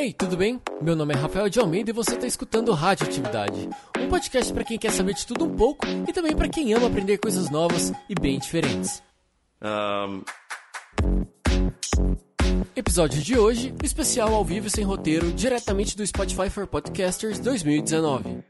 Ei, tudo bem? Meu nome é Rafael de Almeida e você está escutando Radioatividade, um podcast para quem quer saber de tudo um pouco e também para quem ama aprender coisas novas e bem diferentes. Um... Episódio de hoje, especial ao vivo sem roteiro, diretamente do Spotify for Podcasters 2019.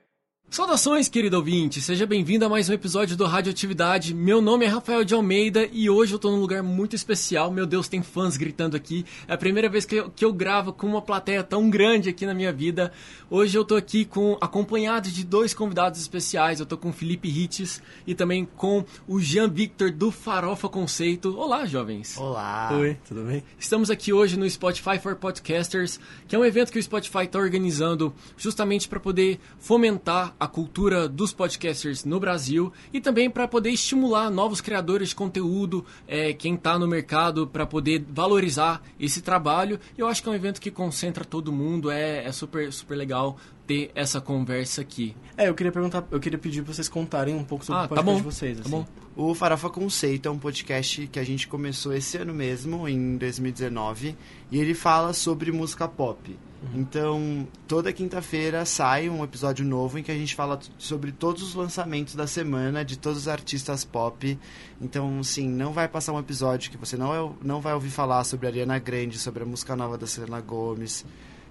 Saudações, querido ouvinte! Seja bem-vindo a mais um episódio do Radioatividade. Meu nome é Rafael de Almeida e hoje eu tô num lugar muito especial. Meu Deus, tem fãs gritando aqui. É a primeira vez que eu, que eu gravo com uma plateia tão grande aqui na minha vida. Hoje eu tô aqui com acompanhado de dois convidados especiais. Eu tô com o Felipe Rites e também com o Jean Victor do Farofa Conceito. Olá, jovens! Olá! Oi, tudo bem? Estamos aqui hoje no Spotify for Podcasters, que é um evento que o Spotify está organizando justamente para poder fomentar a cultura dos podcasters no Brasil e também para poder estimular novos criadores de conteúdo, é, quem está no mercado, para poder valorizar esse trabalho. Eu acho que é um evento que concentra todo mundo, é, é super, super legal ter essa conversa aqui. É, eu queria perguntar, eu queria pedir para vocês contarem um pouco sobre ah, o tá podcast tá de vocês. Tá assim. bom. O Farofa Conceito é um podcast que a gente começou esse ano mesmo, em 2019, e ele fala sobre música pop. Então, toda quinta-feira sai um episódio novo em que a gente fala sobre todos os lançamentos da semana de todos os artistas pop. Então, sim, não vai passar um episódio que você não, é, não vai ouvir falar sobre a Ariana Grande, sobre a música nova da Selena Gomes.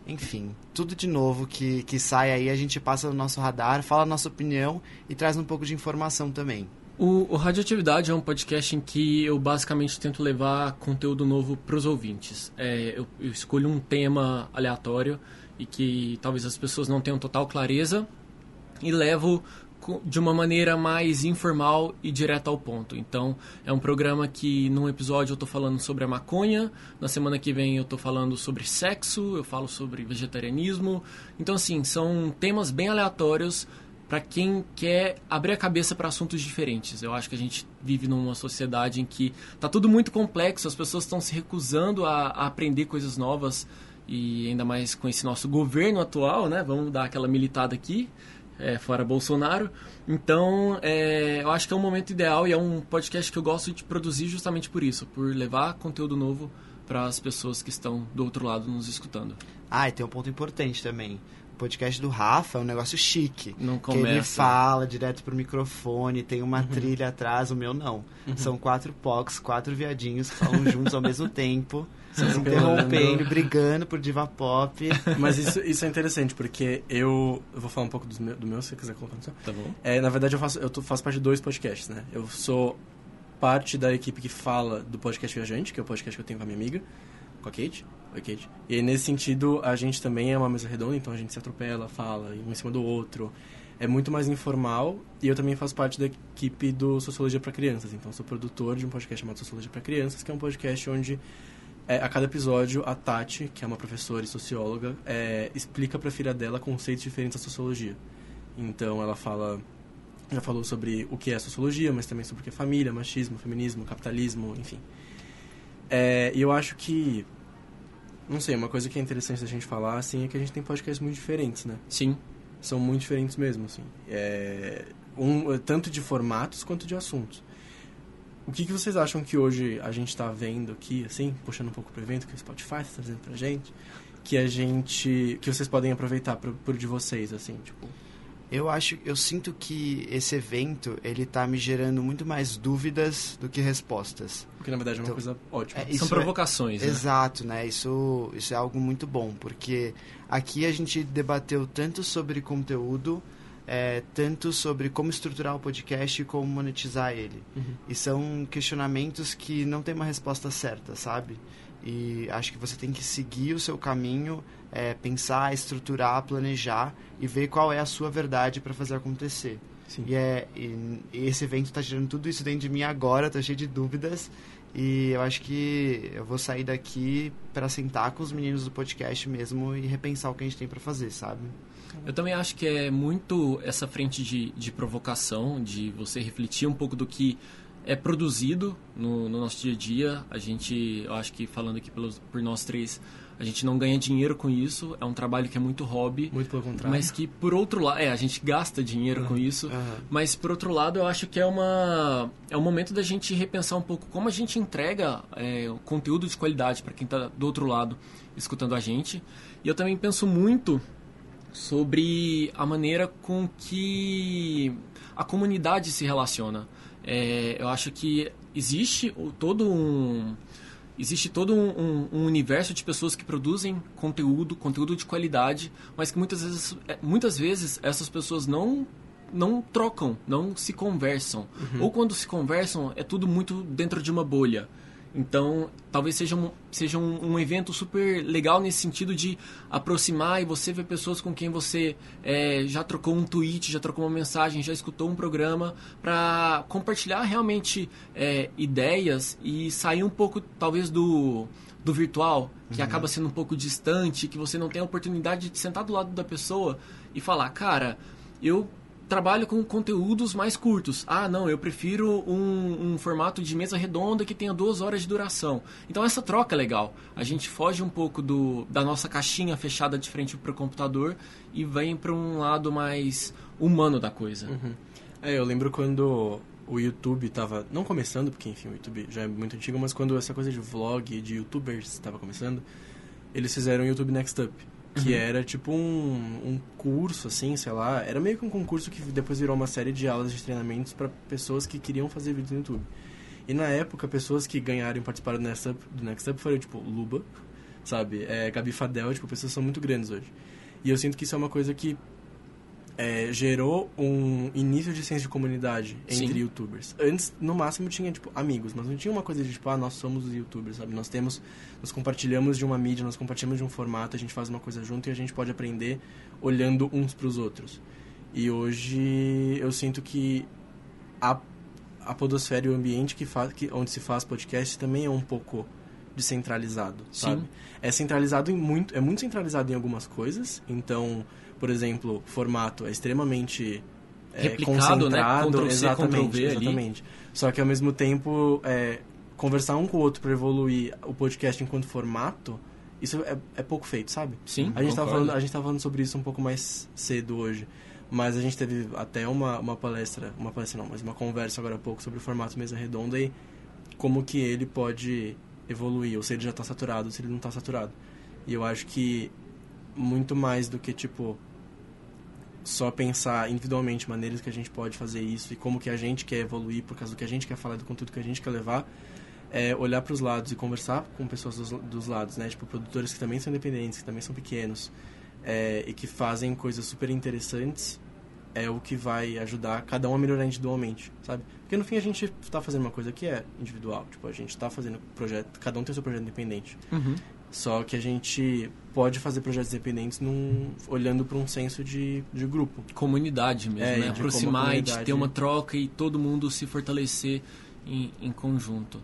Enfim, tudo de novo que, que sai aí, a gente passa no nosso radar, fala a nossa opinião e traz um pouco de informação também. O, o, Radioatividade é um podcast em que eu basicamente tento levar conteúdo novo para os ouvintes. É, eu, eu, escolho um tema aleatório e que talvez as pessoas não tenham total clareza e levo de uma maneira mais informal e direta ao ponto. Então, é um programa que num episódio eu estou falando sobre a maconha, na semana que vem eu estou falando sobre sexo, eu falo sobre vegetarianismo. Então, assim, são temas bem aleatórios para quem quer abrir a cabeça para assuntos diferentes. Eu acho que a gente vive numa sociedade em que está tudo muito complexo, as pessoas estão se recusando a, a, aprender coisas novas e ainda mais com esse nosso governo atual, né? Vamos dar aquela militada aqui, é, fora Bolsonaro. Então, é, eu acho que é um momento ideal e é um podcast que eu gosto de produzir justamente por isso, por levar conteúdo novo para as pessoas que estão do outro lado nos escutando. Ah, e tem um ponto importante também podcast do Rafa é um negócio chique. Não começa. Que ele fala direto pro microfone, tem uma uhum. trilha atrás, o meu não. Uhum. São quatro POCs, quatro viadinhos que falam juntos ao mesmo tempo. Se interrompendo, brigando por diva pop. Mas isso, isso é interessante, porque eu, eu vou falar um pouco do meu, do meu se você quiser contar. Tá bom. É, na verdade, eu faço, eu faço parte de dois podcasts, né? Eu sou parte da equipe que fala do podcast Viajante, que é o podcast que eu tenho com a minha amiga, com a Kate. Oi, Kate. E nesse sentido, a gente também é uma mesa redonda, então a gente se atropela, fala um em cima do outro. É muito mais informal e eu também faço parte da equipe do Sociologia para Crianças. Então, sou produtor de um podcast chamado Sociologia para Crianças, que é um podcast onde é, a cada episódio a Tati, que é uma professora e socióloga, é, explica para a filha dela conceitos diferentes da sociologia. Então, ela fala já falou sobre o que é sociologia, mas também sobre o que é família, machismo, feminismo, capitalismo, enfim. É, e eu acho que não sei, uma coisa que é interessante da gente falar, assim, é que a gente tem podcasts muito diferentes, né? Sim. São muito diferentes mesmo, assim. É, um, tanto de formatos quanto de assuntos. O que, que vocês acham que hoje a gente está vendo aqui, assim, puxando um pouco pro evento que o Spotify está trazendo pra gente, que a gente... que vocês podem aproveitar pro, pro de vocês, assim, tipo... Eu acho, eu sinto que esse evento ele tá me gerando muito mais dúvidas do que respostas. Porque na verdade é uma então, coisa ótima. É, São é provocações, é, né? Exato, né? Isso, isso é algo muito bom, porque aqui a gente debateu tanto sobre conteúdo, é, tanto sobre como estruturar o podcast e como monetizar ele. Uhum. E são questionamentos que não tem uma resposta certa, sabe? E acho que você tem que seguir o seu caminho, é, pensar, estruturar, planejar e ver qual é a sua verdade para fazer acontecer. Sim. E, é, e, e esse evento está tirando tudo isso dentro de mim agora, estou cheio de dúvidas. E eu acho que eu vou sair daqui para sentar com os meninos do podcast mesmo e repensar o que a gente tem para fazer, sabe? Eu também acho que é muito essa frente de, de provocação, de você refletir um pouco do que é produzido no, no, nosso dia a dia. A gente, eu acho que falando aqui pelos, por nós três, A gente não ganha dinheiro com isso, é um trabalho que é muito hobby. Muito pelo contrário. Mas que, por outro lado, é, a gente gasta dinheiro com isso, Aham. mas por outro lado, eu acho que é uma é um momento da gente repensar um pouco como a gente entrega é, conteúdo de qualidade para quem está do outro lado escutando a gente. E eu também penso muito sobre a maneira com que a comunidade se relaciona. É, eu acho que existe todo um existe todo um, um- um universo de pessoas que produzem conteúdo, conteúdo de qualidade, mas que muitas vezes, é, muitas vezes essas pessoas não não trocam, não se conversam. Ou quando se conversam, é tudo muito dentro de uma bolha. Então, talvez seja um, seja um, um evento super legal nesse sentido de aproximar e você ver pessoas com quem você é, já trocou um tweet, já trocou uma mensagem, já escutou um programa, para compartilhar realmente é, ideias e sair um pouco, talvez, do, do virtual, que acaba sendo um pouco distante, que você não tem a oportunidade de sentar do lado da pessoa e falar, cara, eu trabalho com conteúdos mais curtos. Ah, não, eu prefiro um, um formato de mesa redonda que tenha duas horas de duração. Então essa troca é legal. A gente foge um pouco do, da nossa caixinha fechada de frente para o computador e vem para um lado mais humano da coisa. É, eu lembro quando o YouTube tava, não começando, porque enfim, o YouTube já é muito antigo, mas quando essa coisa de vlog, de youtubers estava começando, eles fizeram o YouTube Next Up, que era tipo um, um curso, assim, sei lá, era meio que um concurso que depois virou uma série de aulas de treinamentos para pessoas que queriam fazer vídeos no YouTube. E na época, pessoas que ganharam e participaram do Next Up, do Next Up foram, tipo, Luba, sabe? É, Gabi Fadel, tipo, pessoas são muito grandes hoje. E eu sinto que isso é uma coisa que é, gerou um início de senso de comunidade entre Sim. youtubers. Antes, no máximo, tinha, tipo, amigos, mas não tinha uma coisa de, tipo, ah, nós somos os youtubers, sabe? Nós temos, nós compartilhamos de uma mídia, nós compartilhamos de um formato, a gente faz uma coisa junto e a gente pode aprender olhando uns pros outros. E hoje eu sinto que a, a podosfera e o ambiente que faz, que, onde se faz podcast também é um pouco descentralizado, Sim. sabe? É centralizado em muito, é muito centralizado em algumas coisas. Então, por exemplo, formato é extremamente é, Replicado, né? concentrado, Ctrl+C, exatamente, exatamente. Só que ao mesmo tempo, é, conversar um com o outro para evoluir o podcast enquanto formato, isso é, é pouco feito, sabe? Sim, A gente, tava concordo. falando, a gente tava falando sobre isso um pouco mais cedo hoje. Mas a gente teve até uma, uma palestra, uma palestra não, mas uma conversa agora há pouco sobre o formato mesa redonda e como que ele pode evoluir, ou se ele já está saturado, ou se ele não está saturado. E eu acho que muito mais do que, tipo, só pensar individualmente maneiras que a gente pode fazer isso e como que a gente quer evoluir por causa do que a gente quer falar, do conteúdo que a gente quer levar, é olhar para os lados e conversar com pessoas dos, dos lados, né? Tipo, produtores que também são independentes, que também são pequenos é, e que fazem coisas super interessantes é o que vai ajudar cada um a melhorar individualmente, sabe? Porque no fim a gente está fazendo uma coisa que é individual, tipo, a gente está fazendo projeto, cada um tem seu projeto independente. Uhum. Só que a gente pode fazer projetos independentes num, olhando para um senso de, de grupo. Comunidade mesmo, É, né? de Aproximar e de ter uma troca e todo mundo se fortalecer em, em conjunto.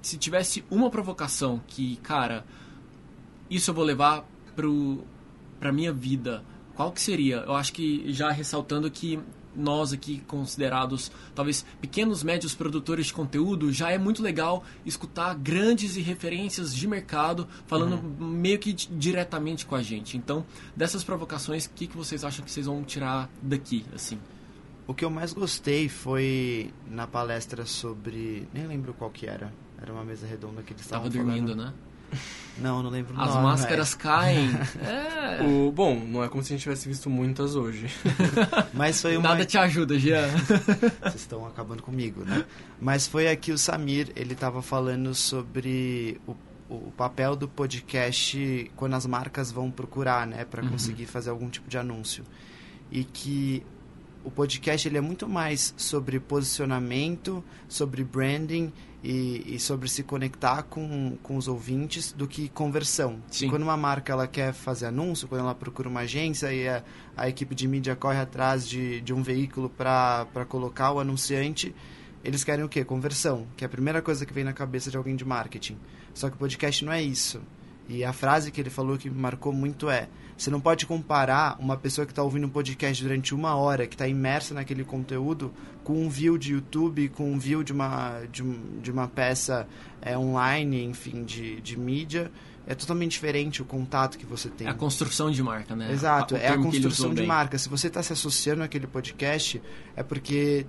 Se tivesse uma provocação que, cara, isso eu vou levar pro, pra minha vida, qual que seria? Eu acho que já ressaltando que nós aqui considerados talvez pequenos médios produtores de conteúdo já é muito legal escutar grandes e referências de mercado falando Uhum. meio que di- diretamente com a gente então dessas provocações o que, que vocês acham que vocês vão tirar daqui assim O que eu mais gostei foi na palestra sobre. Nem lembro qual que era. Era uma mesa redonda que eles tava estavam dormindo falando. né Não, não lembro as nome, máscaras caem é O, bom, não é como se a gente tivesse visto muitas hoje. Mas foi uma. nada te ajuda Jean Vocês estão acabando comigo, né? Mas foi aqui o Samir, ele tava falando sobre o, o papel do podcast quando as marcas vão procurar, né? Para Uhum. conseguir fazer algum tipo de anúncio. E que o podcast ele é muito mais sobre posicionamento, sobre branding e, e sobre se conectar com, com os ouvintes do que conversão. Quando uma marca ela quer fazer anúncio, quando ela procura uma agência e a, a equipe de mídia corre atrás de, de um veículo para colocar o anunciante, eles querem o quê? Conversão, que é a primeira coisa que vem na cabeça de alguém de marketing. Só que o podcast não é isso. E a frase que ele falou que me marcou muito é: você não pode comparar uma pessoa que está ouvindo um podcast durante uma hora, que está imersa naquele conteúdo, com um view de YouTube, com um view de uma, de, de uma peça é, online, enfim, de, de mídia. É totalmente diferente o contato que você tem. É a construção de marca, né? Exato, é a construção de bem. marca. Se você está se associando àquele podcast, é porque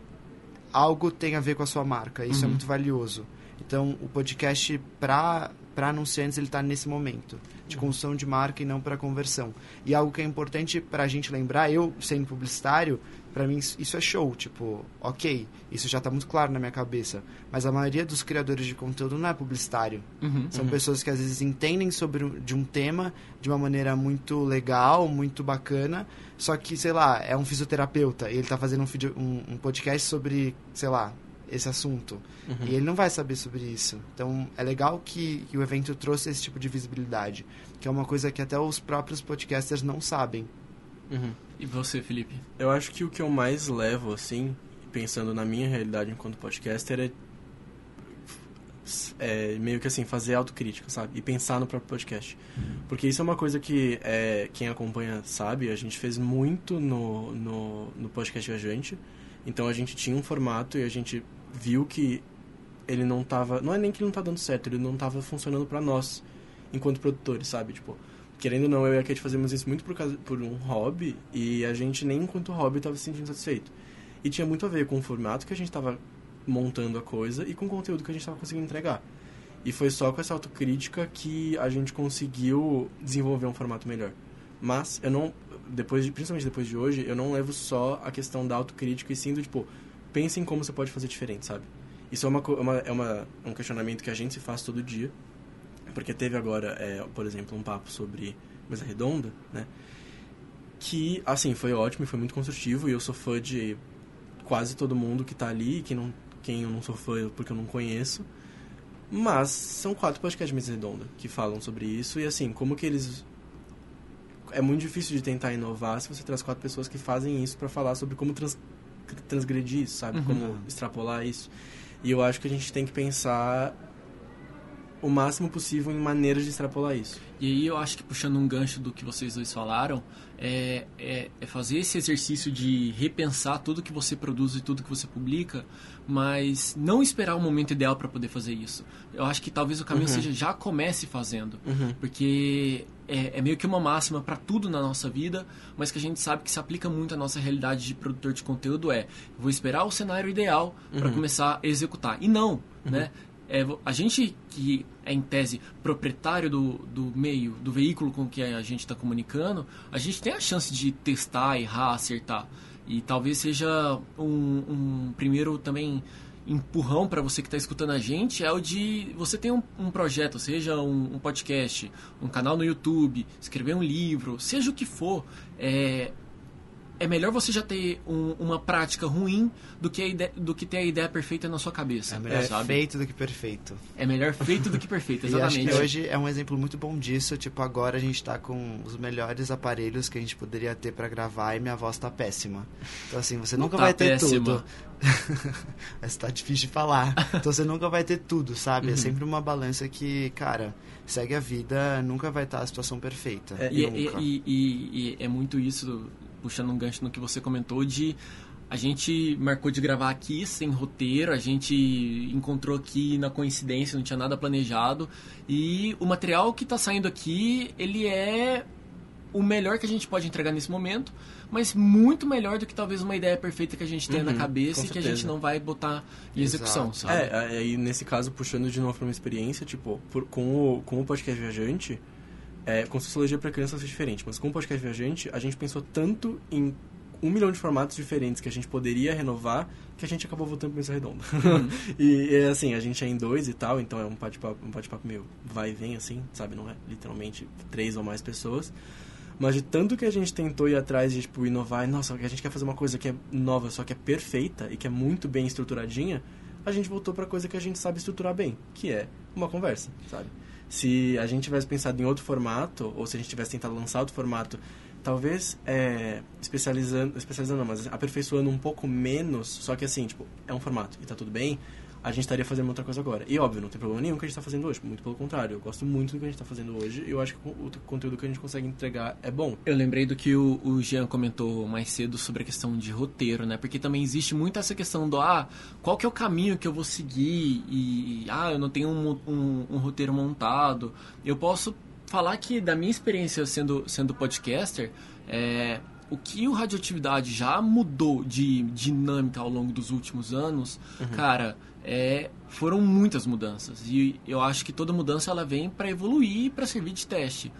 algo tem a ver com a sua marca. Isso é uhum. é muito valioso. Então, o podcast, para para anunciantes ele está nesse momento de construção de marca e não para conversão. E algo que é importante para a gente lembrar, eu sendo publicitário, para mim isso é show, tipo, ok, isso já está muito claro na minha cabeça. Mas a maioria dos criadores de conteúdo não é publicitário. Uhum, São uhum. pessoas que às vezes entendem sobre de um tema de uma maneira muito legal, muito bacana, só que, sei lá, é um fisioterapeuta e ele está fazendo um, um, um podcast sobre, sei lá, esse assunto. Uhum. E ele não vai saber sobre isso. Então, é legal que, que, o evento trouxe esse tipo de visibilidade, que é uma coisa que até os próprios podcasters não sabem. Uhum. E você, Felipe? Eu acho que o que eu mais levo, assim, pensando na minha realidade enquanto podcaster, é, é meio que assim, fazer autocrítica, sabe? E pensar no próprio podcast. Porque isso é uma coisa que é, quem acompanha sabe, a gente fez muito no, no, no podcast Viajante. Então a gente tinha um formato e a gente viu que ele não tava. Não é nem que ele não tá dando certo, ele não tava funcionando para nós, enquanto produtores, sabe? Tipo, querendo ou não, eu e a Kate fazemos isso muito por, causa, por um hobby e a gente nem enquanto hobby tava se sentindo satisfeito. E tinha muito a ver com o formato que a gente tava montando a coisa e com o conteúdo que a gente tava conseguindo entregar. E foi só com essa autocrítica que a gente conseguiu desenvolver um formato melhor. Mas eu não, depois de, principalmente depois de hoje, eu não levo só a questão da autocrítica e sim do tipo, pense em como você pode fazer diferente, sabe? Isso é, uma, uma, é uma, um questionamento que a gente se faz todo dia. Porque teve agora, é, por exemplo, um papo sobre mesa redonda, né? Que, assim, foi ótimo e foi muito construtivo. E eu sou fã de quase todo mundo que tá ali. Que não, quem eu não sou fã porque eu não conheço. Mas são quatro podcasts de mesa redonda que falam sobre isso. E, assim, como que eles... É muito difícil de tentar inovar se você traz quatro pessoas que fazem isso para falar sobre como trans, transgredir isso, sabe? Uhum. Como extrapolar isso. E eu acho que a gente tem que pensar o máximo possível em maneiras de extrapolar isso. E aí eu acho que puxando um gancho do que vocês dois falaram, é, é, é, fazer esse exercício de repensar tudo que você produz e tudo que você publica, mas não esperar o momento ideal para poder fazer isso. Eu acho que talvez o caminho uhum. seja já comece fazendo, uhum. porque é, é, meio que uma máxima para tudo na nossa vida, mas que a gente sabe que se aplica muito à nossa realidade de produtor de conteúdo é, vou esperar o cenário ideal para uhum. começar a executar. E não, uhum. né? É, a gente que é, em tese, proprietário do, do meio, do veículo com que a gente está comunicando, a gente tem a chance de testar, errar, acertar. E talvez seja um, um primeiro também empurrão para você que está escutando a gente é o de você ter um, um projeto, seja um, um, podcast, um canal no YouTube, escrever um livro, seja o que for. É, é melhor você já ter um, uma prática ruim do que, ideia, do que ter a ideia perfeita na sua cabeça. É melhor sabe? feito do que perfeito. É melhor feito do que perfeito, exatamente. e acho que hoje é um exemplo muito bom disso. Tipo, agora a gente está com os melhores aparelhos que a gente poderia ter para gravar e minha voz está péssima. Então, assim, você nunca tá vai ter péssima. tudo. Mas tá difícil de falar. Então, você nunca vai ter tudo, sabe? É uhum. É sempre uma balança que, cara segue a vida, nunca vai estar a situação perfeita. É, e, e, e, e, é muito isso puxando um gancho no que você comentou de a gente marcou de gravar aqui sem roteiro, a gente encontrou aqui na coincidência, não tinha nada planejado. E o material que está saindo aqui, ele é o melhor que a gente pode entregar nesse momento, mas muito melhor do que talvez uma ideia perfeita que a gente tenha uhum, na cabeça e que a gente não vai botar em execução, Exato. sabe? É, aí nesse caso, puxando de novo para uma experiência, tipo, por, com, o, com o podcast Viajante, é, com sociologia para crianças é diferente, mas com o podcast Viajante, a gente pensou tanto em um milhão de formatos diferentes que a gente poderia renovar que a gente acabou voltando para mesa redonda. Uhum. e, é assim, a gente é em dois e tal, então é um bate-papo um bate meio vai e vem, assim, sabe? Não é literalmente três ou mais pessoas. Mas de tanto que a gente tentou ir atrás de, tipo, inovar, nossa, a gente quer fazer uma coisa que é nova, só que é perfeita e que é muito bem estruturadinha, a gente voltou para coisa que a gente sabe estruturar bem, que é uma conversa, sabe? Se a gente tivesse pensado em outro formato, ou se a gente tivesse tentado lançar outro formato, talvez é, especializando, especializando não, mas aperfeiçoando um pouco menos, só que assim, tipo, é um formato e tá tudo bem, a gente estaria fazendo outra coisa agora. E óbvio, não tem problema nenhum que a gente está fazendo hoje. Muito pelo contrário, eu gosto muito do que a gente está fazendo hoje e eu acho que o conteúdo que a gente consegue entregar é bom. Eu lembrei do que o, o Jean comentou mais cedo sobre a questão de roteiro, né? Porque também existe muito essa questão do, ah, qual que é o caminho que eu vou seguir e, ah, eu não tenho um, um, um roteiro montado. Eu posso falar que da minha experiência sendo, sendo podcaster, é, o que o Radioatividade já mudou de dinâmica ao longo dos últimos anos, uhum. cara, é, foram muitas mudanças. E eu acho que toda mudança ela vem para evoluir e para servir de teste.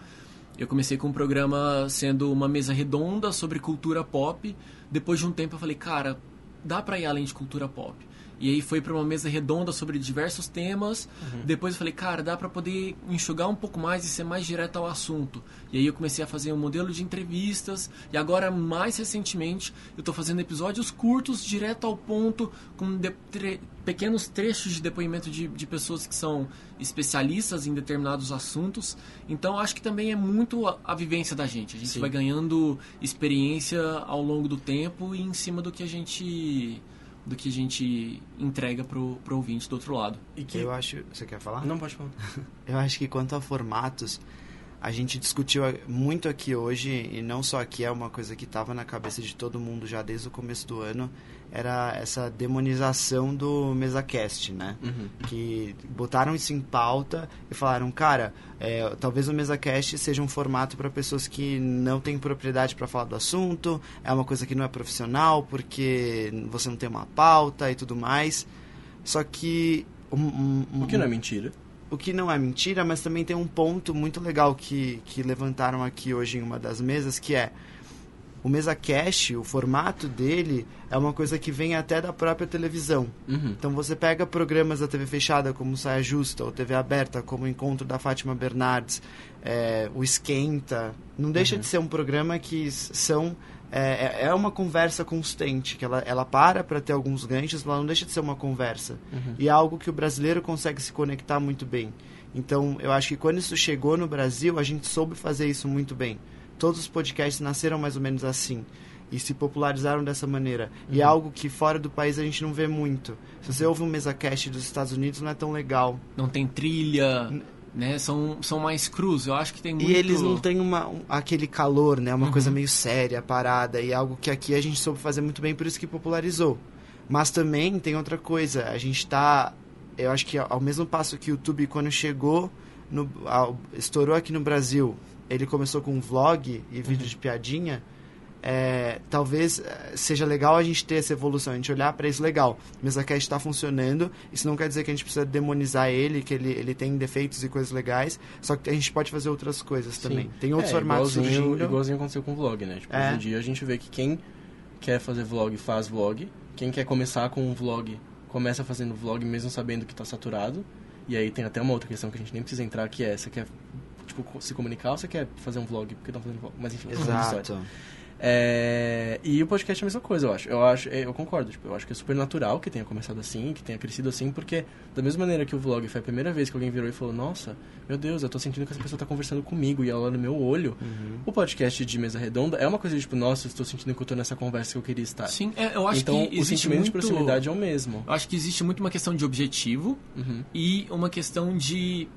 Eu comecei com um programa sendo uma mesa redonda sobre cultura pop. Depois de um tempo eu falei, cara, dá para ir além de cultura pop. E aí foi para uma mesa redonda sobre diversos temas. Uhum. Depois eu falei, cara, dá para poder enxugar um pouco mais e ser mais direto ao assunto. E aí eu comecei a fazer um modelo de entrevistas. E agora, mais recentemente, eu estou fazendo episódios curtos, direto ao ponto, com tre pequenos trechos de depoimento de, de pessoas que são especialistas em determinados assuntos. Então, acho que também é muito a, a vivência da gente. A gente Sim. vai ganhando experiência ao longo do tempo e em cima do que a gente do que a gente entrega pro, pro ouvinte do outro lado. E que eu acho, você quer falar? Não pode falar. eu acho que quanto a formatos, a gente discutiu muito aqui hoje e não só aqui é uma coisa que estava na cabeça de todo mundo já desde o começo do ano era essa demonização do MesaCast, né? Uhum. Que botaram isso em pauta e falaram, cara, é, talvez o MesaCast seja um formato para pessoas que não têm propriedade para falar do assunto, é uma coisa que não é profissional porque você não tem uma pauta e tudo mais. Só que... Um, um, um, o que não é mentira. O que não é mentira, mas também tem um ponto muito legal que, que levantaram aqui hoje em uma das mesas, que é o mesa cash, o formato dele é uma coisa que vem até da própria televisão. Uhum. Então você pega programas da TV fechada como Saia Justa ou TV aberta como o Encontro da Fátima Bernardes, é, o Esquenta, não deixa uhum. de ser um programa que são é, é, é uma conversa constante, que ela, ela para para ter alguns ganchos, mas ela não deixa de ser uma conversa. Uhum. E é algo que o brasileiro consegue se conectar muito bem. Então, eu acho que quando isso chegou no Brasil, a gente soube fazer isso muito bem todos os podcasts nasceram mais ou menos assim e se popularizaram dessa maneira. Uhum. E é algo que fora do país a gente não vê muito. Se você ouve um MesaCast dos Estados Unidos, não é tão legal. Não tem trilha, né? São, são mais crus. Eu acho que tem muito... E eles não têm uma, um, aquele calor, né? Uma uhum. coisa meio séria, parada. E algo que aqui a gente soube fazer muito bem, por isso que popularizou. Mas também tem outra coisa. A gente está... Eu acho que ao mesmo passo que o YouTube, quando chegou... No, ao, estourou aqui no Brasil ele começou com vlog e vídeo uhum. de piadinha, é, talvez é, seja legal a gente ter essa evolução, a gente olhar para isso legal. O MesaCast está funcionando, isso não quer dizer que a gente precisa demonizar ele, que ele, ele tem defeitos e coisas legais, só que a gente pode fazer outras coisas Sim. também. Tem outros é, formatos igualzinho, surgindo. Igualzinho aconteceu com o vlog, né? Tipo, é. Hoje em dia a gente vê que quem quer fazer vlog faz vlog, quem quer começar com um vlog começa fazendo vlog mesmo sabendo que está saturado. E aí tem até uma outra questão que a gente nem precisa entrar, que é essa que é tipo, se comunicar ou você quer fazer um vlog porque estão fazendo vlog? Mas enfim, Exato. É, e o podcast é a mesma coisa, eu acho. Eu acho, é, eu concordo. Tipo, eu acho que é super natural que tenha começado assim, que tenha crescido assim, porque da mesma maneira que o vlog foi a primeira vez que alguém virou e falou, nossa, meu Deus, eu tô sentindo que essa pessoa tá conversando comigo e ela no meu olho. Uhum. O podcast de mesa redonda é uma coisa de, tipo, nossa, eu estou sentindo que eu tô nessa conversa que eu queria estar. Sim, é, eu acho então, que o sentimento muito... de proximidade é o mesmo. Eu acho que existe muito uma questão de objetivo uhum. e uma questão de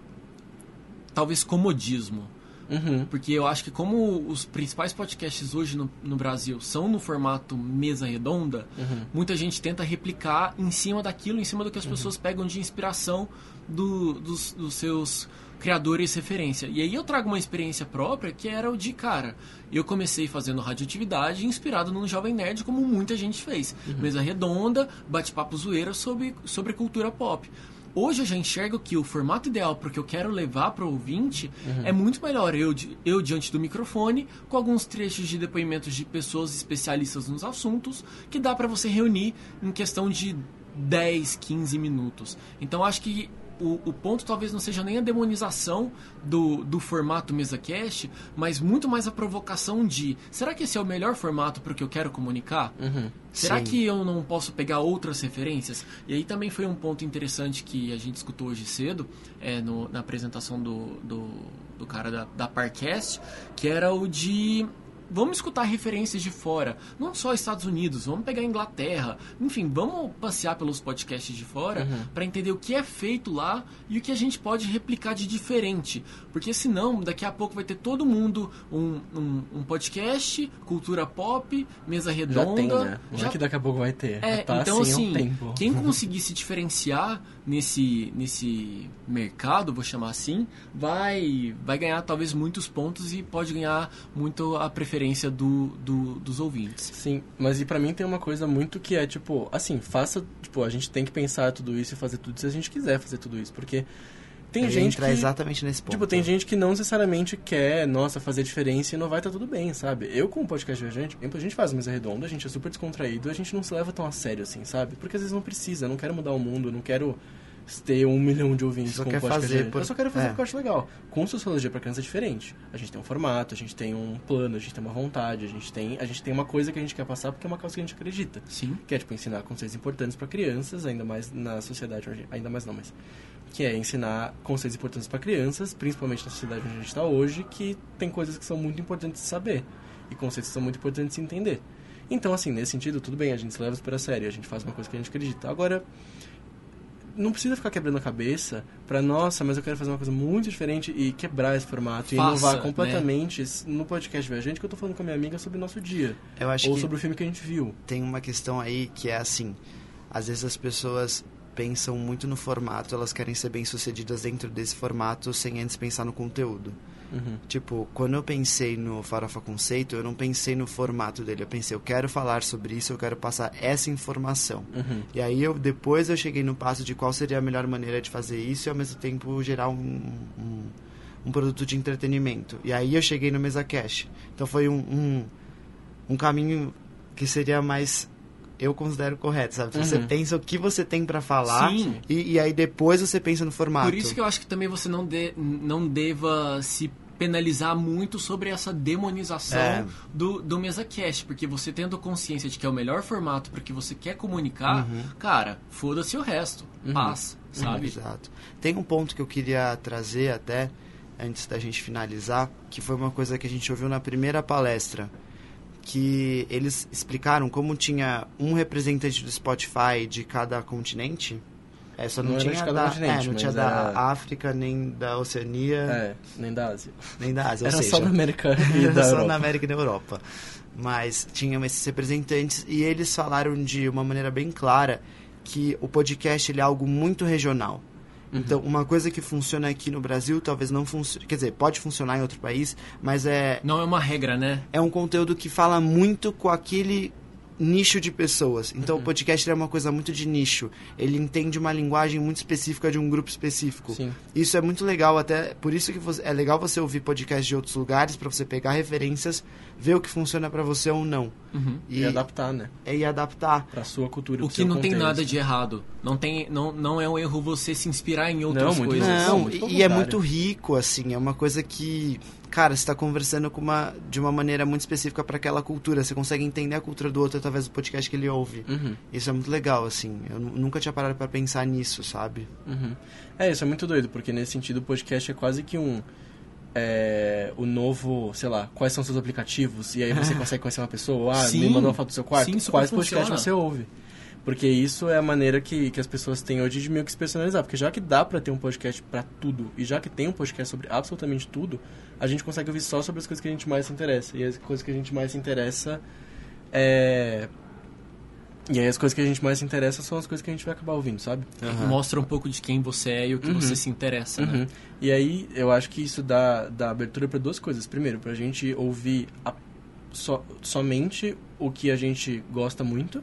talvez comodismo. Uhum. Porque eu acho que como os principais podcasts hoje no, no Brasil são no formato mesa redonda, uhum. muita gente tenta replicar em cima daquilo, em cima do que as uhum. pessoas pegam de inspiração do, dos, dos seus criadores referência. E aí eu trago uma experiência própria que era o de, cara, eu comecei fazendo radioatividade inspirado no Jovem Nerd, como muita gente fez. Uhum. Mesa redonda, bate-papo zoeira sobre, sobre cultura pop. Hoje eu já enxergo que o formato ideal para o que eu quero levar para o ouvinte uhum. é muito melhor eu, eu diante do microfone, com alguns trechos de depoimentos de pessoas especialistas nos assuntos, que dá para você reunir em questão de 10, 15 minutos. Então acho que o, o, ponto talvez não seja nem a demonização do, do formato mesa cast, mas muito mais a provocação de será que esse é o melhor formato para o que eu quero comunicar? Uhum, será sim. que eu não posso pegar outras referências? E aí também foi um ponto interessante que a gente escutou hoje cedo é, no, na apresentação do, do, do cara da, da Parcast, que era o de vamos escutar referências de fora, não só Estados Unidos, vamos pegar Inglaterra, enfim, vamos passear pelos podcasts de fora Uhum. para entender o que é feito lá e o que a gente pode replicar de diferente, porque senão daqui a pouco vai ter todo mundo um, um, um podcast, cultura pop, mesa Já redonda, tem, né? Não já é que daqui a pouco vai ter. é, Já tá então assim, há assim, um quem conseguir se diferenciar nesse, nesse mercado, vou chamar assim, vai, vai ganhar talvez muitos pontos e pode ganhar muito a preferência do, do- dos ouvintes. Sim, mas e pra mim tem uma coisa muito que é, tipo, assim, faça, tipo, a gente tem que pensar tudo isso e fazer tudo se a gente quiser fazer tudo isso, porque tem Eu gente entrar que... exatamente nesse ponto. Tipo, tem gente que não necessariamente quer, nossa, fazer diferença e não vai estar tudo bem, sabe? Eu, com o podcast viajante, a gente faz mesa redonda, a gente é super descontraído, a gente não se leva tão a sério assim, sabe? Porque às vezes não precisa, eu não quero mudar o mundo, eu não quero ter um milhão de ouvintes Só com quer podcast fazer por- Eu só quero fazer é. porque eu acho legal. Com sociologia pra criança é diferente. A gente tem um formato, a gente tem um plano, a gente tem uma vontade, a gente tem, a gente tem uma coisa que a gente quer passar porque é uma causa que a gente acredita. Sim. Que é, tipo, ensinar conceitos importantes para crianças, ainda mais na sociedade hoje. Ainda mais não, mas... Que é ensinar conceitos importantes para crianças, principalmente na sociedade onde a gente está hoje, que tem coisas que são muito importantes de saber. E conceitos que são muito importantes de entender. Então, assim, nesse sentido, tudo bem, a gente se leva super a sério, a gente faz uma coisa que a gente acredita. Agora, não precisa ficar quebrando a cabeça pra, nossa, mas eu quero fazer uma coisa muito diferente e quebrar esse formato e Faça, inovar né? completamente no podcast Viajante que eu tô falando com a minha amiga sobre o nosso dia. Eu acho ou sobre o filme que a gente viu. tem uma questão aí que é assim, às vezes as pessoas pensam muito no formato, elas querem ser bem-sucedidas dentro desse formato sem antes pensar no conteúdo. Uhum. Tipo, quando eu pensei no Farofa Conceito, eu não pensei no formato dele, eu pensei, eu quero falar sobre isso, eu quero passar essa informação. Uhum. E aí eu depois eu cheguei no passo de qual seria a melhor maneira de fazer isso e ao mesmo tempo gerar um, um, um produto de entretenimento. E aí eu cheguei no Mesa Cash. Então foi um, um, um caminho que seria mais eu considero correto, sabe? Você Uhum. pensa o que você tem pra falar e, e aí depois você pensa no formato. Por isso que eu acho que também você não, de, não deva se penalizar muito sobre essa demonização É. do, do mesa cast, porque você tendo consciência de que é o melhor formato para que você quer comunicar, cara, foda-se o resto, Uhum. paz, sabe? Exato. Tem um ponto que eu queria trazer até, antes da gente finalizar, que foi uma coisa que a gente ouviu na primeira palestra. Que eles explicaram como tinha um representante do Spotify de cada continente. É, só não, Não era de tinha cada da, continente, é, não tinha mas da era- África, nem da Oceania, É, nem da Ásia. nem da Ásia. ou Era seja, só na América e era da só Europa. na América e na Europa. Mas tinham esses representantes e eles falaram de uma maneira bem clara que o podcast ele é algo muito regional. Uhum. Então, uma coisa que funciona aqui no Brasil talvez não funcione. Quer dizer, pode funcionar em outro país, mas é, Não é uma regra, né? é um conteúdo que fala muito com aquele nicho de pessoas. Então, Uhum. o podcast é uma coisa muito de nicho. Ele entende uma linguagem muito específica de um grupo específico. Sim. Isso é muito legal, até por isso que você- é legal você ouvir podcasts de outros lugares para você pegar referências, ver o que funciona para você ou não Uhum. E, e, adaptar, né? é, e adaptar. Pra sua cultura. O que não tem contexto. nada de errado. Não, tem, não, não é um erro você se inspirar em outras Não, coisas. Não, muito pelo e, e é muito rico, assim, é uma coisa que, cara, você tá conversando com uma, de uma maneira muito específica para aquela cultura, você consegue entender a cultura do outro através do podcast que ele ouve. Uhum, Isso é muito legal, assim, eu nu- nunca tinha parado para pensar nisso, sabe? uhum. É, isso é muito doido, porque nesse sentido o podcast é quase que um... É, o novo, sei lá, quais são seus aplicativos, e aí você consegue conhecer uma pessoa, ah, Sim. me manda uma foto do seu quarto, Sim, quais podcasts você ouve. Porque isso é a maneira que, que as pessoas têm hoje de meio que se personalizar. Porque já que dá pra ter um podcast pra tudo, e já que tem um podcast sobre absolutamente tudo, a gente consegue ouvir só sobre as coisas que a gente mais se interessa. E as coisas que a gente mais se interessa é... E aí as coisas que a gente mais se interessa são as coisas que a gente vai acabar ouvindo, sabe? Mostra um pouco de quem você é e o que Uhum. você se interessa, né? Uhum. E aí eu acho que isso dá, dá abertura para duas coisas. Primeiro, pra gente ouvir a- so- somente o que a gente gosta muito,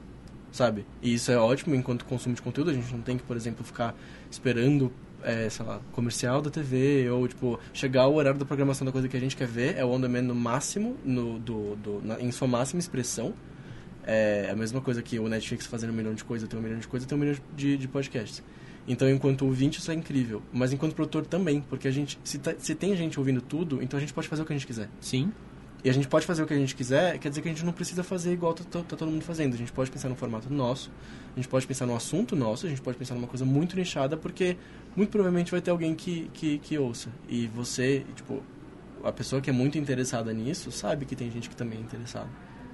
sabe? E isso é ótimo enquanto consumo de conteúdo. A gente não tem que, por exemplo, ficar esperando, é, sei lá, comercial da TV ou, tipo, chegar o horário da programação da coisa que a gente quer ver. É o on demand no máximo, no, do, do, na- em sua máxima expressão. É a mesma coisa que o Netflix fazendo um milhão de coisas, tem um milhão de coisas, tem um milhão de, de podcasts. Então, enquanto ouvinte, isso é incrível. Mas enquanto produtor também, porque a gente, se, tá- se tem gente ouvindo tudo, então a gente pode fazer o que a gente quiser. Sim. E a gente pode fazer o que a gente quiser, quer dizer que a gente não precisa fazer igual tá, tá- tá todo mundo fazendo. A gente pode pensar no formato nosso, a gente pode pensar no assunto nosso, a gente pode pensar numa coisa muito nichada, porque muito provavelmente vai ter alguém que, que, que ouça. E você, tipo, a pessoa que é muito interessada nisso sabe que tem gente que também é interessada.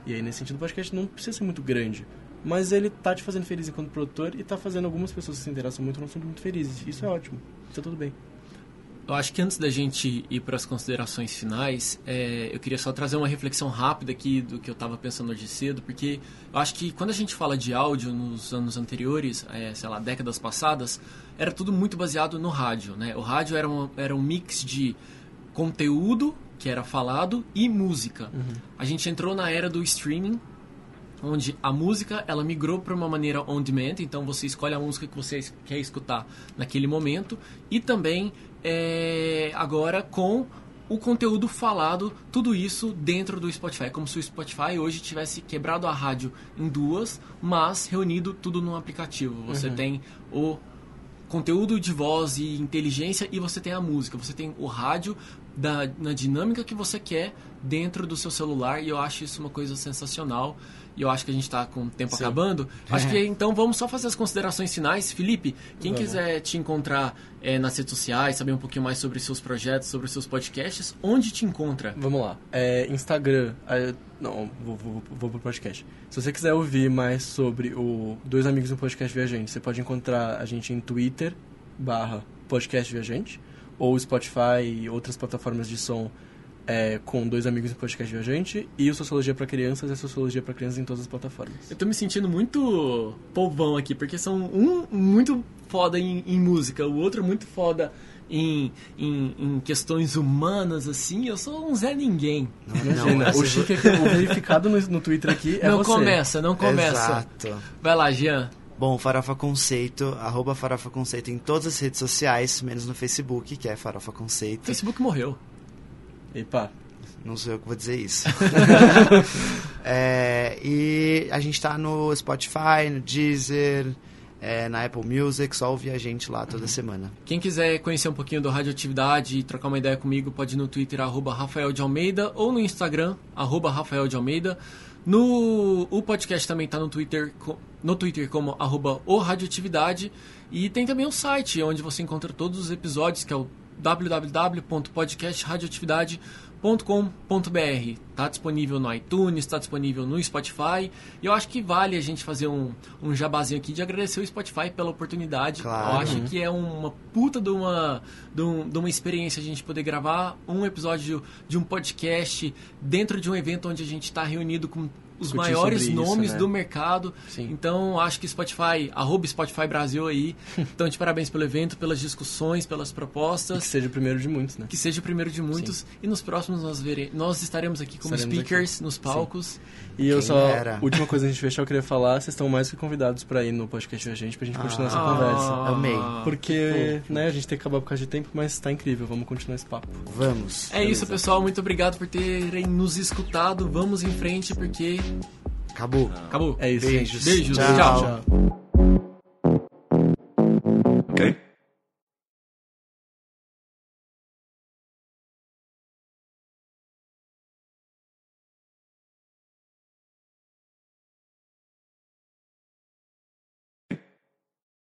E aí, nesse sentido, o podcast não precisa ser muito grande. Mas ele tá te fazendo feliz enquanto produtor e tá fazendo algumas pessoas que se interessam muito no assunto muito felizes. Isso é ótimo. Tá tudo bem. Eu acho que antes da gente ir para as considerações finais, é, eu queria só trazer uma reflexão rápida aqui do que eu estava pensando hoje cedo, porque eu acho que quando a gente fala de áudio nos anos anteriores, é, sei lá, décadas passadas, era tudo muito baseado no rádio, né? O rádio era um, era um mix de conteúdo que era falado e música. Uhum. A gente entrou na era do streaming, onde a música ela migrou para uma maneira on demand, então você escolhe a música que você quer escutar naquele momento e também é, agora com o conteúdo falado, tudo isso dentro do Spotify, como se o Spotify hoje tivesse quebrado a rádio em duas, mas reunido tudo num aplicativo. Você uhum. tem o conteúdo de voz e inteligência e você tem a música, você tem o rádio da, na dinâmica que você quer dentro do seu celular e eu acho isso uma coisa sensacional e eu acho que a gente está com o tempo Sim. acabando. Acho que então vamos só fazer as considerações finais. Felipe, quem vamos. quiser te encontrar é, nas redes sociais, saber um pouquinho mais sobre seus projetos, sobre seus podcasts, onde te encontra? Vamos lá. É, Instagram. É, não, vou, vou, vou pro podcast. Se você quiser ouvir mais sobre o Dois Amigos no Podcast Viajante, você pode encontrar a gente em Twitter, barra Podcast Viajante, ou Spotify e outras plataformas de som é, com dois amigos no podcast viajante e o Sociologia para Crianças e Sociologia para Crianças em todas as plataformas. Eu tô me sentindo muito povão aqui, porque são um muito foda em, em música, o outro muito foda em, em, em, questões humanas, assim, eu sou um Zé Ninguém. Não, não, o Chique, é o verificado no, no Twitter aqui é Não você. começa, não começa. Exato. Vai lá, Jean. Bom, Farofa Conceito, arroba Farofa Conceito em todas as redes sociais, menos no Facebook, que é Farofa Conceito. Facebook morreu. Epa. Não sou eu que vou dizer isso. é, e a gente tá no Spotify, no Deezer, é, na Apple Music, só ouvir a gente lá toda uhum. semana. Quem quiser conhecer um pouquinho do Radioatividade e trocar uma ideia comigo, pode ir no Twitter, arroba Rafael de Almeida, ou no Instagram, arroba Rafael de Almeida. No, o podcast também está no Twitter, no Twitter como arroba o Radioatividade. E tem também o site, onde você encontra todos os episódios, que é o www.podcastradioatividade.com.br. Está disponível no iTunes, está disponível no Spotify. E eu acho que vale a gente fazer um, um jabazinho aqui de agradecer o Spotify pela oportunidade. Claro. Eu acho que é uma puta de uma, de, um, de uma experiência a gente poder gravar um episódio de um podcast dentro de um evento onde a gente está reunido com os maiores nomes né? do mercado. Sim. Então, acho que Spotify, arroba Spotify Brasil aí. então, de parabéns pelo evento, pelas discussões, pelas propostas. E que seja o primeiro de muitos, né? Que seja o primeiro de muitos. Sim. E nos próximos nós, vere... nós estaremos aqui como estaremos speakers aqui. nos palcos. Sim. E Quem eu só, era? última coisa a gente fechar, eu queria falar, vocês estão mais que convidados para ir no podcast da gente, pra gente continuar essa conversa. Amei. Porque, né, a gente tem que acabar por causa de tempo, mas tá incrível, vamos continuar esse papo. Vamos. É Beleza. isso, pessoal, muito obrigado por terem nos escutado. Vamos em frente, porque Acabou. Acabou. É isso. Beijos. Beijos. Tchau. tchau. tchau.